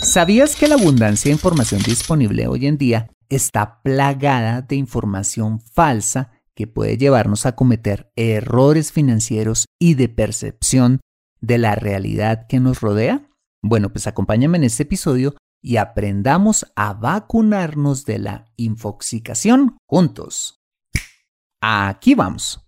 ¿Sabías que la abundancia de información disponible hoy en día está plagada de información falsa que puede llevarnos a cometer errores financieros y de percepción de la realidad que nos rodea? Bueno, pues acompáñame en este episodio y aprendamos a vacunarnos de la infoxicación juntos. Aquí vamos.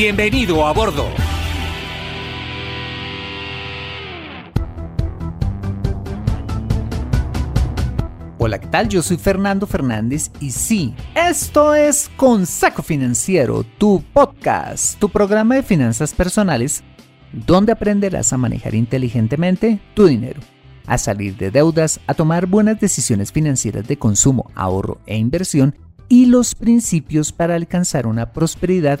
Bienvenido a bordo. Hola, ¿qué tal? Yo soy Fernando Fernández y sí, esto es Consejo Financiero, tu podcast, tu programa de finanzas personales, donde aprenderás a manejar inteligentemente tu dinero, a salir de deudas, a tomar buenas decisiones financieras de consumo, ahorro e inversión y los principios para alcanzar una prosperidad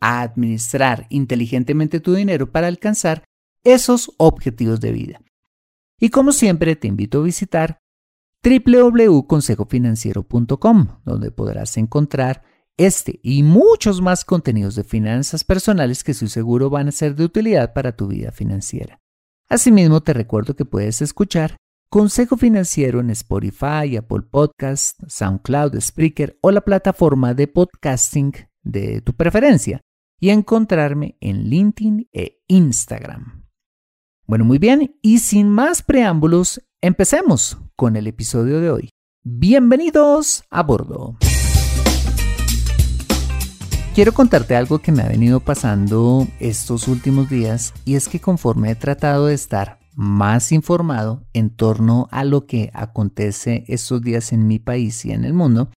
a administrar inteligentemente tu dinero para alcanzar esos objetivos de vida. Y como siempre te invito a visitar www.consejofinanciero.com, donde podrás encontrar este y muchos más contenidos de finanzas personales que estoy seguro van a ser de utilidad para tu vida financiera. Asimismo, te recuerdo que puedes escuchar Consejo Financiero en Spotify, Apple Podcasts, SoundCloud, Spreaker o la plataforma de podcasting de tu preferencia y encontrarme en LinkedIn e Instagram. Bueno, muy bien, y sin más preámbulos, empecemos con el episodio de hoy. Bienvenidos a bordo. Quiero contarte algo que me ha venido pasando estos últimos días y es que conforme he tratado de estar más informado en torno a lo que acontece estos días en mi país y en el mundo,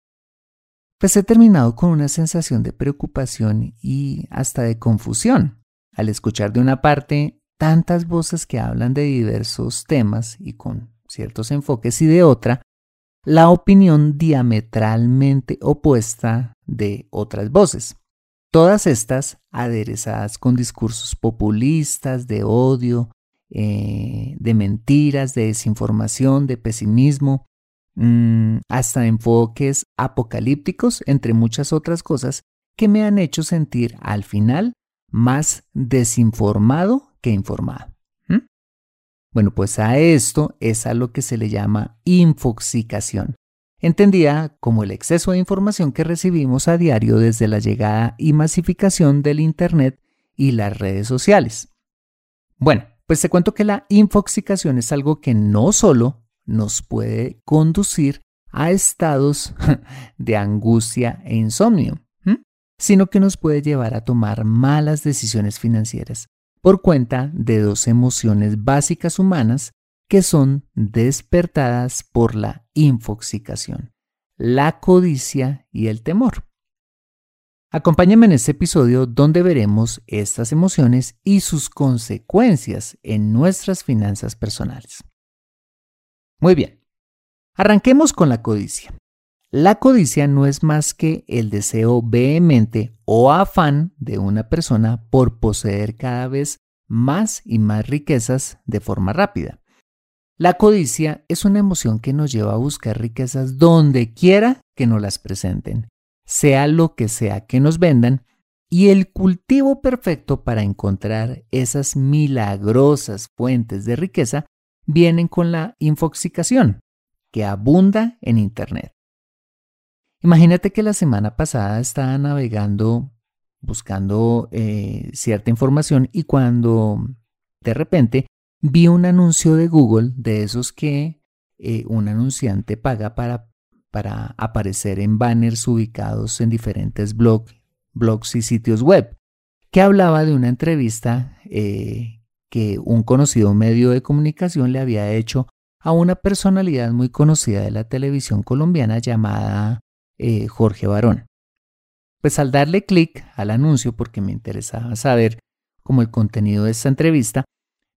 pues he terminado con una sensación de preocupación y hasta de confusión al escuchar de una parte tantas voces que hablan de diversos temas y con ciertos enfoques y de otra, la opinión diametralmente opuesta de otras voces. Todas estas aderezadas con discursos populistas, de odio, eh, de mentiras, de desinformación, de pesimismo, Mm, hasta enfoques apocalípticos, entre muchas otras cosas, que me han hecho sentir al final más desinformado que informado. Bueno, pues a esto es a lo que se le llama infoxicación, entendida como el exceso de información que recibimos a diario desde la llegada y masificación del Internet y las redes sociales. Bueno, pues te cuento que la infoxicación es algo que no solo nos puede conducir a estados de angustia e insomnio, sino que nos puede llevar a tomar malas decisiones financieras por cuenta de dos emociones básicas humanas que son despertadas por la infoxicación, la codicia y el temor. Acompáñame en este episodio donde veremos estas emociones y sus consecuencias en nuestras finanzas personales. Muy bien, arranquemos con la codicia. La codicia no es más que el deseo vehemente o afán de una persona por poseer cada vez más y más riquezas de forma rápida. La codicia es una emoción que nos lleva a buscar riquezas donde quiera que nos las presenten, sea lo que sea que nos vendan, y el cultivo perfecto para encontrar esas milagrosas fuentes de riqueza vienen con la infoxicación, que abunda en Internet. Imagínate que la semana pasada estaba navegando buscando eh, cierta información y cuando de repente vi un anuncio de Google de esos que eh, un anunciante paga para, para aparecer en banners ubicados en diferentes blogs y sitios web, que hablaba de una entrevista eh, que un conocido medio de comunicación le había hecho a una personalidad muy conocida de la televisión colombiana llamada eh, Jorge Barón. Pues al darle clic al anuncio, porque me interesaba saber cómo el contenido de esta entrevista,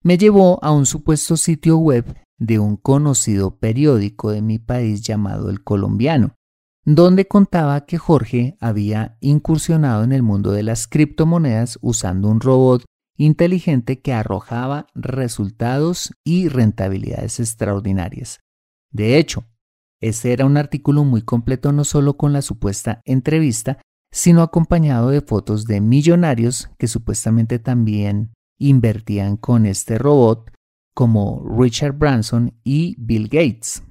me llevó a un supuesto sitio web de un conocido periódico de mi país llamado El Colombiano, donde contaba que Jorge había incursionado en el mundo de las criptomonedas usando un robot inteligente que arrojaba resultados y rentabilidades extraordinarias. De hecho, ese era un artículo muy completo no solo con la supuesta entrevista, sino acompañado de fotos de millonarios que supuestamente también invertían con este robot como Richard Branson y Bill Gates,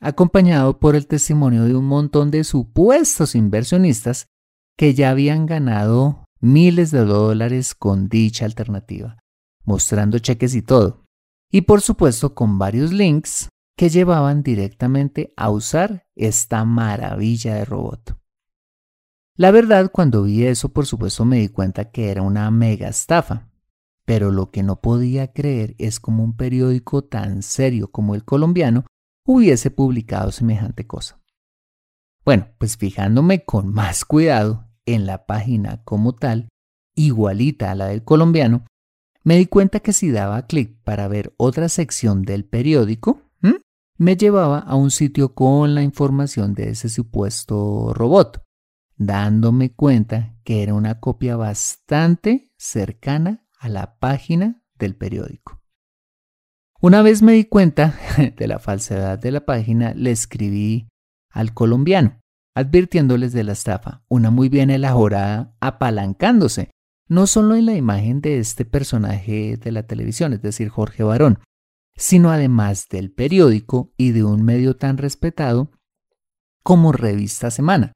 acompañado por el testimonio de un montón de supuestos inversionistas que ya habían ganado miles de dólares con dicha alternativa, mostrando cheques y todo. Y por supuesto con varios links que llevaban directamente a usar esta maravilla de robot. La verdad, cuando vi eso, por supuesto me di cuenta que era una mega estafa, pero lo que no podía creer es como un periódico tan serio como el colombiano hubiese publicado semejante cosa. Bueno, pues fijándome con más cuidado en la página como tal, igualita a la del colombiano, me di cuenta que si daba clic para ver otra sección del periódico, me llevaba a un sitio con la información de ese supuesto robot, dándome cuenta que era una copia bastante cercana a la página del periódico. Una vez me di cuenta de la falsedad de la página, le escribí al colombiano, advirtiéndoles de la estafa, una muy bien elaborada, apalancándose, no solo en la imagen de este personaje de la televisión, es decir, Jorge Barón, sino además del periódico y de un medio tan respetado como Revista Semana,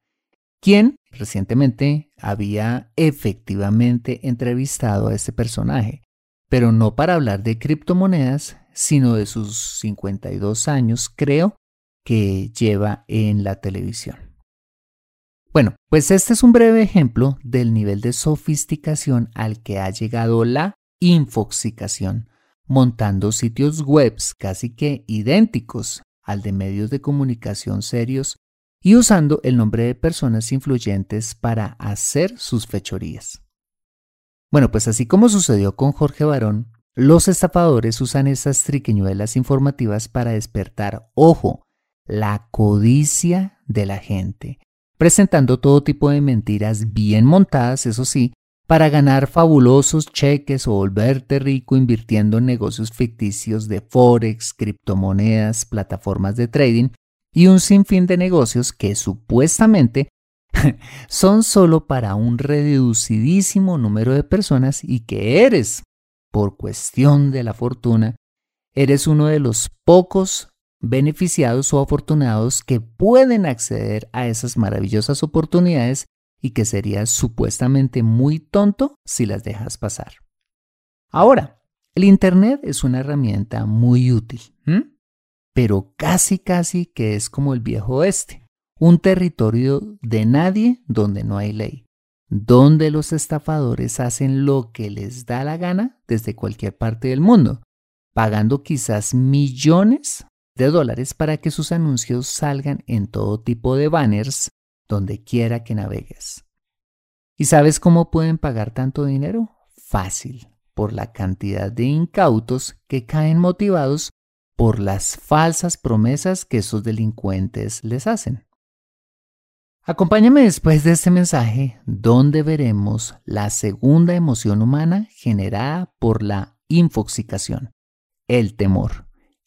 quien recientemente había efectivamente entrevistado a este personaje, pero no para hablar de criptomonedas, sino de sus 52 años, creo, que lleva en la televisión. Bueno, pues este es un breve ejemplo del nivel de sofisticación al que ha llegado la infoxicación, montando sitios web casi que idénticos al de medios de comunicación serios y usando el nombre de personas influyentes para hacer sus fechorías. Bueno, pues así como sucedió con Jorge Barón, los estafadores usan estas triqueñuelas informativas para despertar, ojo, la codicia de la gente, presentando todo tipo de mentiras bien montadas, eso sí, para ganar fabulosos cheques o volverte rico invirtiendo en negocios ficticios de forex, criptomonedas, plataformas de trading y un sinfín de negocios que supuestamente son solo para un reducidísimo número de personas y que eres, por cuestión de la fortuna, eres uno de los pocos beneficiados o afortunados que pueden acceder a esas maravillosas oportunidades y que serías supuestamente muy tonto si las dejas pasar. Ahora, el Internet es una herramienta muy útil pero casi casi que es como el viejo oeste, un territorio de nadie donde no hay ley, donde los estafadores hacen lo que les da la gana desde cualquier parte del mundo, pagando quizás millones de dólares para que sus anuncios salgan en todo tipo de banners donde quiera que navegues. ¿Y sabes cómo pueden pagar tanto dinero? Fácil, por la cantidad de incautos que caen motivados por las falsas promesas que esos delincuentes les hacen. Acompáñame después de este mensaje donde veremos la segunda emoción humana generada por la infoxicación, el temor.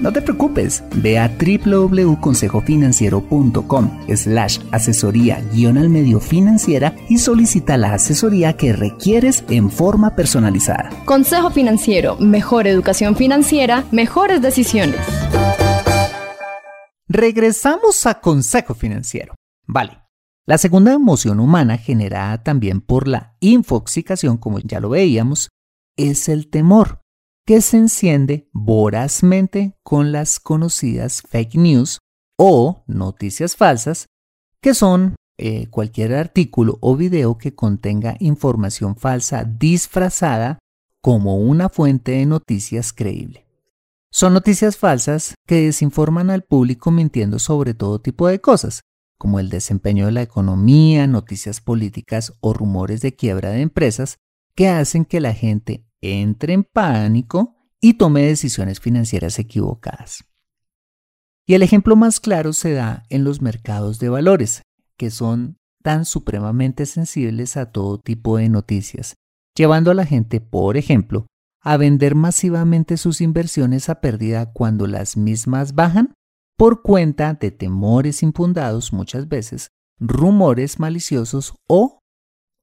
No te preocupes, ve a www.consejofinanciero.com slash asesoría guion al medio financiera y solicita la asesoría que requieres en forma personalizada. Consejo Financiero, mejor educación financiera, mejores decisiones. Regresamos a Consejo Financiero. Vale. La segunda emoción humana generada también por la infoxicación, como ya lo veíamos, es el temor que se enciende vorazmente con las conocidas fake news o noticias falsas, que son eh, cualquier artículo o video que contenga información falsa disfrazada como una fuente de noticias creíble. Son noticias falsas que desinforman al público mintiendo sobre todo tipo de cosas, como el desempeño de la economía, noticias políticas o rumores de quiebra de empresas, que hacen que la gente entre en pánico y tome decisiones financieras equivocadas. Y el ejemplo más claro se da en los mercados de valores, que son tan supremamente sensibles a todo tipo de noticias, llevando a la gente, por ejemplo, a vender masivamente sus inversiones a pérdida cuando las mismas bajan por cuenta de temores infundados muchas veces, rumores maliciosos o,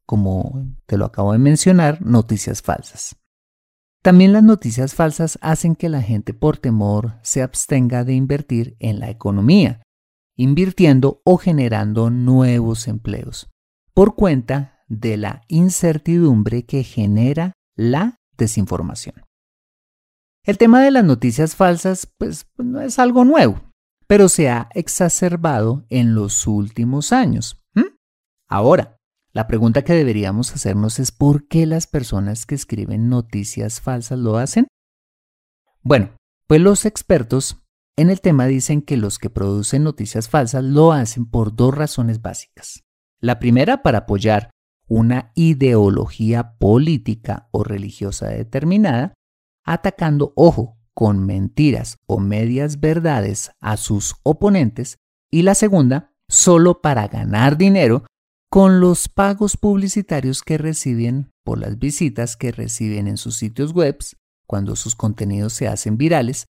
como te lo acabo de mencionar, noticias falsas. También las noticias falsas hacen que la gente por temor se abstenga de invertir en la economía, invirtiendo o generando nuevos empleos, por cuenta de la incertidumbre que genera la desinformación. El tema de las noticias falsas pues no es algo nuevo, pero se ha exacerbado en los últimos años. Ahora, la pregunta que deberíamos hacernos es ¿por qué las personas que escriben noticias falsas lo hacen? Bueno, pues los expertos en el tema dicen que los que producen noticias falsas lo hacen por dos razones básicas. La primera para apoyar una ideología política o religiosa determinada, atacando, ojo, con mentiras o medias verdades a sus oponentes. Y la segunda, solo para ganar dinero con los pagos publicitarios que reciben por las visitas que reciben en sus sitios web cuando sus contenidos se hacen virales.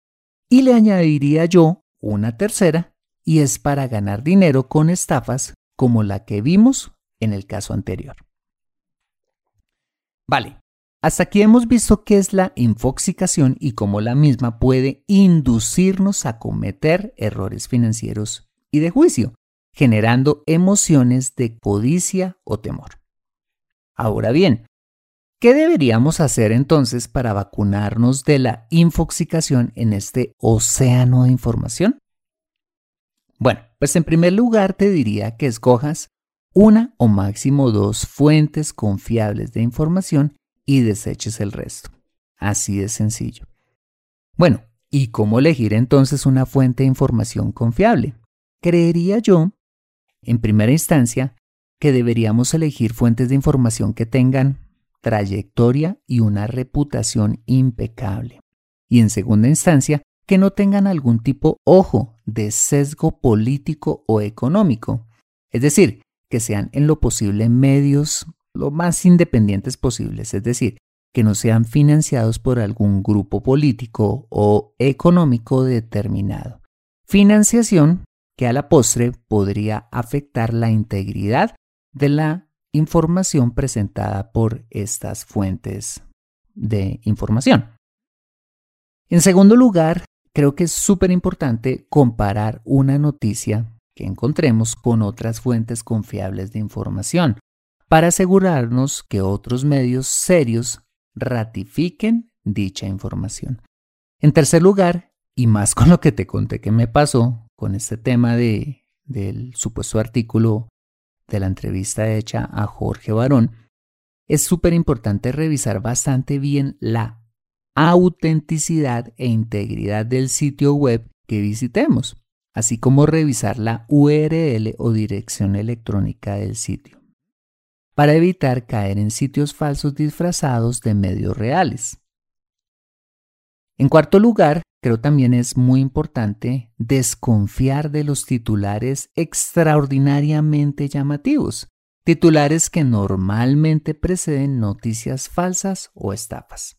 Y le añadiría yo una tercera, y es para ganar dinero con estafas como la que vimos en el caso anterior. Vale, hasta aquí hemos visto qué es la infoxicación y cómo la misma puede inducirnos a cometer errores financieros y de juicio generando emociones de codicia o temor. Ahora bien, ¿qué deberíamos hacer entonces para vacunarnos de la infoxicación en este océano de información? Bueno, pues en primer lugar te diría que escojas una o máximo dos fuentes confiables de información y deseches el resto. Así de sencillo. Bueno, ¿y cómo elegir entonces una fuente de información confiable? Creería yo en primera instancia, que deberíamos elegir fuentes de información que tengan trayectoria y una reputación impecable. Y en segunda instancia, que no tengan algún tipo, ojo, de sesgo político o económico. Es decir, que sean en lo posible medios lo más independientes posibles, es decir, que no sean financiados por algún grupo político o económico determinado. Financiación que a la postre podría afectar la integridad de la información presentada por estas fuentes de información. En segundo lugar, creo que es súper importante comparar una noticia que encontremos con otras fuentes confiables de información para asegurarnos que otros medios serios ratifiquen dicha información. En tercer lugar, y más con lo que te conté que me pasó con este tema de, del supuesto artículo de la entrevista hecha a Jorge Barón, es súper importante revisar bastante bien la autenticidad e integridad del sitio web que visitemos, así como revisar la URL o dirección electrónica del sitio, para evitar caer en sitios falsos disfrazados de medios reales. En cuarto lugar, creo también es muy importante desconfiar de los titulares extraordinariamente llamativos, titulares que normalmente preceden noticias falsas o estafas.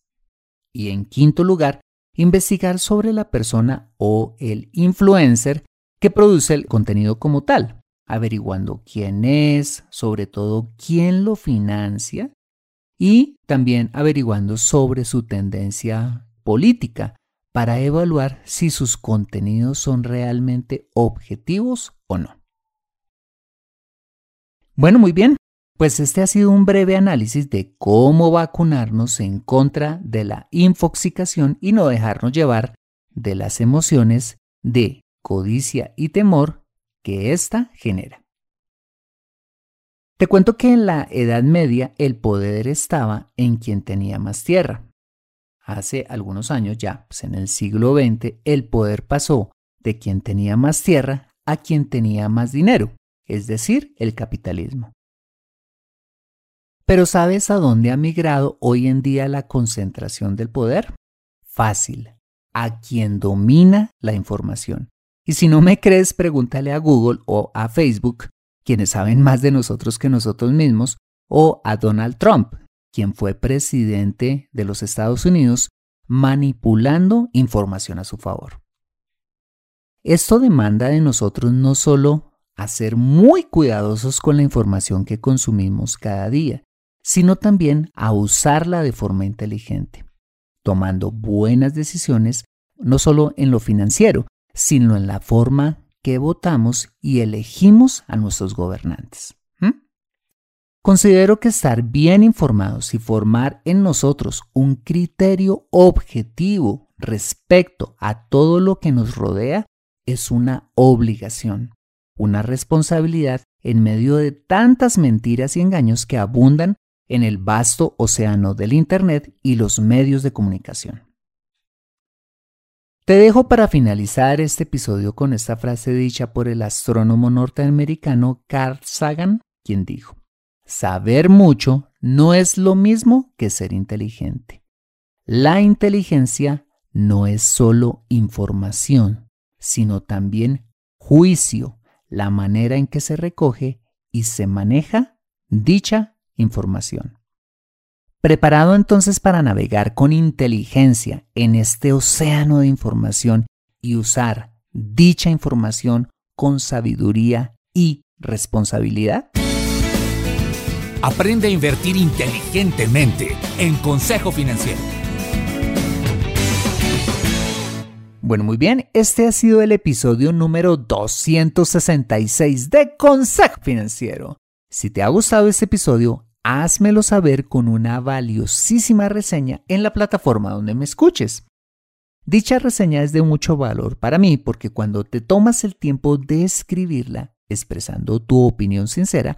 Y en quinto lugar, investigar sobre la persona o el influencer que produce el contenido como tal, averiguando quién es, sobre todo quién lo financia y también averiguando sobre su tendencia política para evaluar si sus contenidos son realmente objetivos o no. Bueno, muy bien, pues este ha sido un breve análisis de cómo vacunarnos en contra de la infoxicación y no dejarnos llevar de las emociones de codicia y temor que ésta genera. Te cuento que en la Edad Media el poder estaba en quien tenía más tierra. Hace algunos años ya, pues en el siglo XX, el poder pasó de quien tenía más tierra a quien tenía más dinero, es decir, el capitalismo. Pero ¿sabes a dónde ha migrado hoy en día la concentración del poder? Fácil, a quien domina la información. Y si no me crees, pregúntale a Google o a Facebook quienes saben más de nosotros que nosotros mismos, o a Donald Trump, quien fue presidente de los Estados Unidos, manipulando información a su favor. Esto demanda de nosotros no solo a ser muy cuidadosos con la información que consumimos cada día, sino también a usarla de forma inteligente, tomando buenas decisiones no solo en lo financiero, sino en la forma que votamos y elegimos a nuestros gobernantes. Considero que estar bien informados y formar en nosotros un criterio objetivo respecto a todo lo que nos rodea es una obligación, una responsabilidad en medio de tantas mentiras y engaños que abundan en el vasto océano del Internet y los medios de comunicación. Te dejo para finalizar este episodio con esta frase dicha por el astrónomo norteamericano Carl Sagan, quien dijo, Saber mucho no es lo mismo que ser inteligente. La inteligencia no es solo información, sino también juicio, la manera en que se recoge y se maneja dicha información. Preparado entonces para navegar con inteligencia en este océano de información y usar dicha información con sabiduría y responsabilidad? Aprende a invertir inteligentemente en Consejo Financiero. Bueno, muy bien, este ha sido el episodio número 266 de Consejo Financiero. Si te ha gustado este episodio, házmelo saber con una valiosísima reseña en la plataforma donde me escuches. Dicha reseña es de mucho valor para mí porque cuando te tomas el tiempo de escribirla, expresando tu opinión sincera,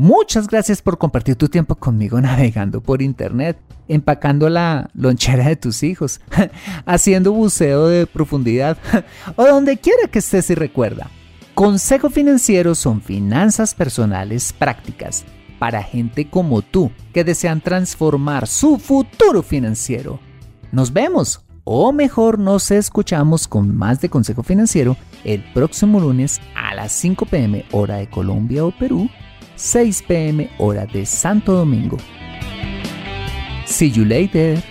Muchas gracias por compartir tu tiempo conmigo navegando por internet, empacando la lonchera de tus hijos, haciendo buceo de profundidad o donde quiera que estés y recuerda. Consejo Financiero son finanzas personales prácticas para gente como tú que desean transformar su futuro financiero. Nos vemos, o mejor nos escuchamos con más de Consejo Financiero el próximo lunes a las 5 pm hora de Colombia o Perú, 6 pm hora de Santo Domingo. See you later.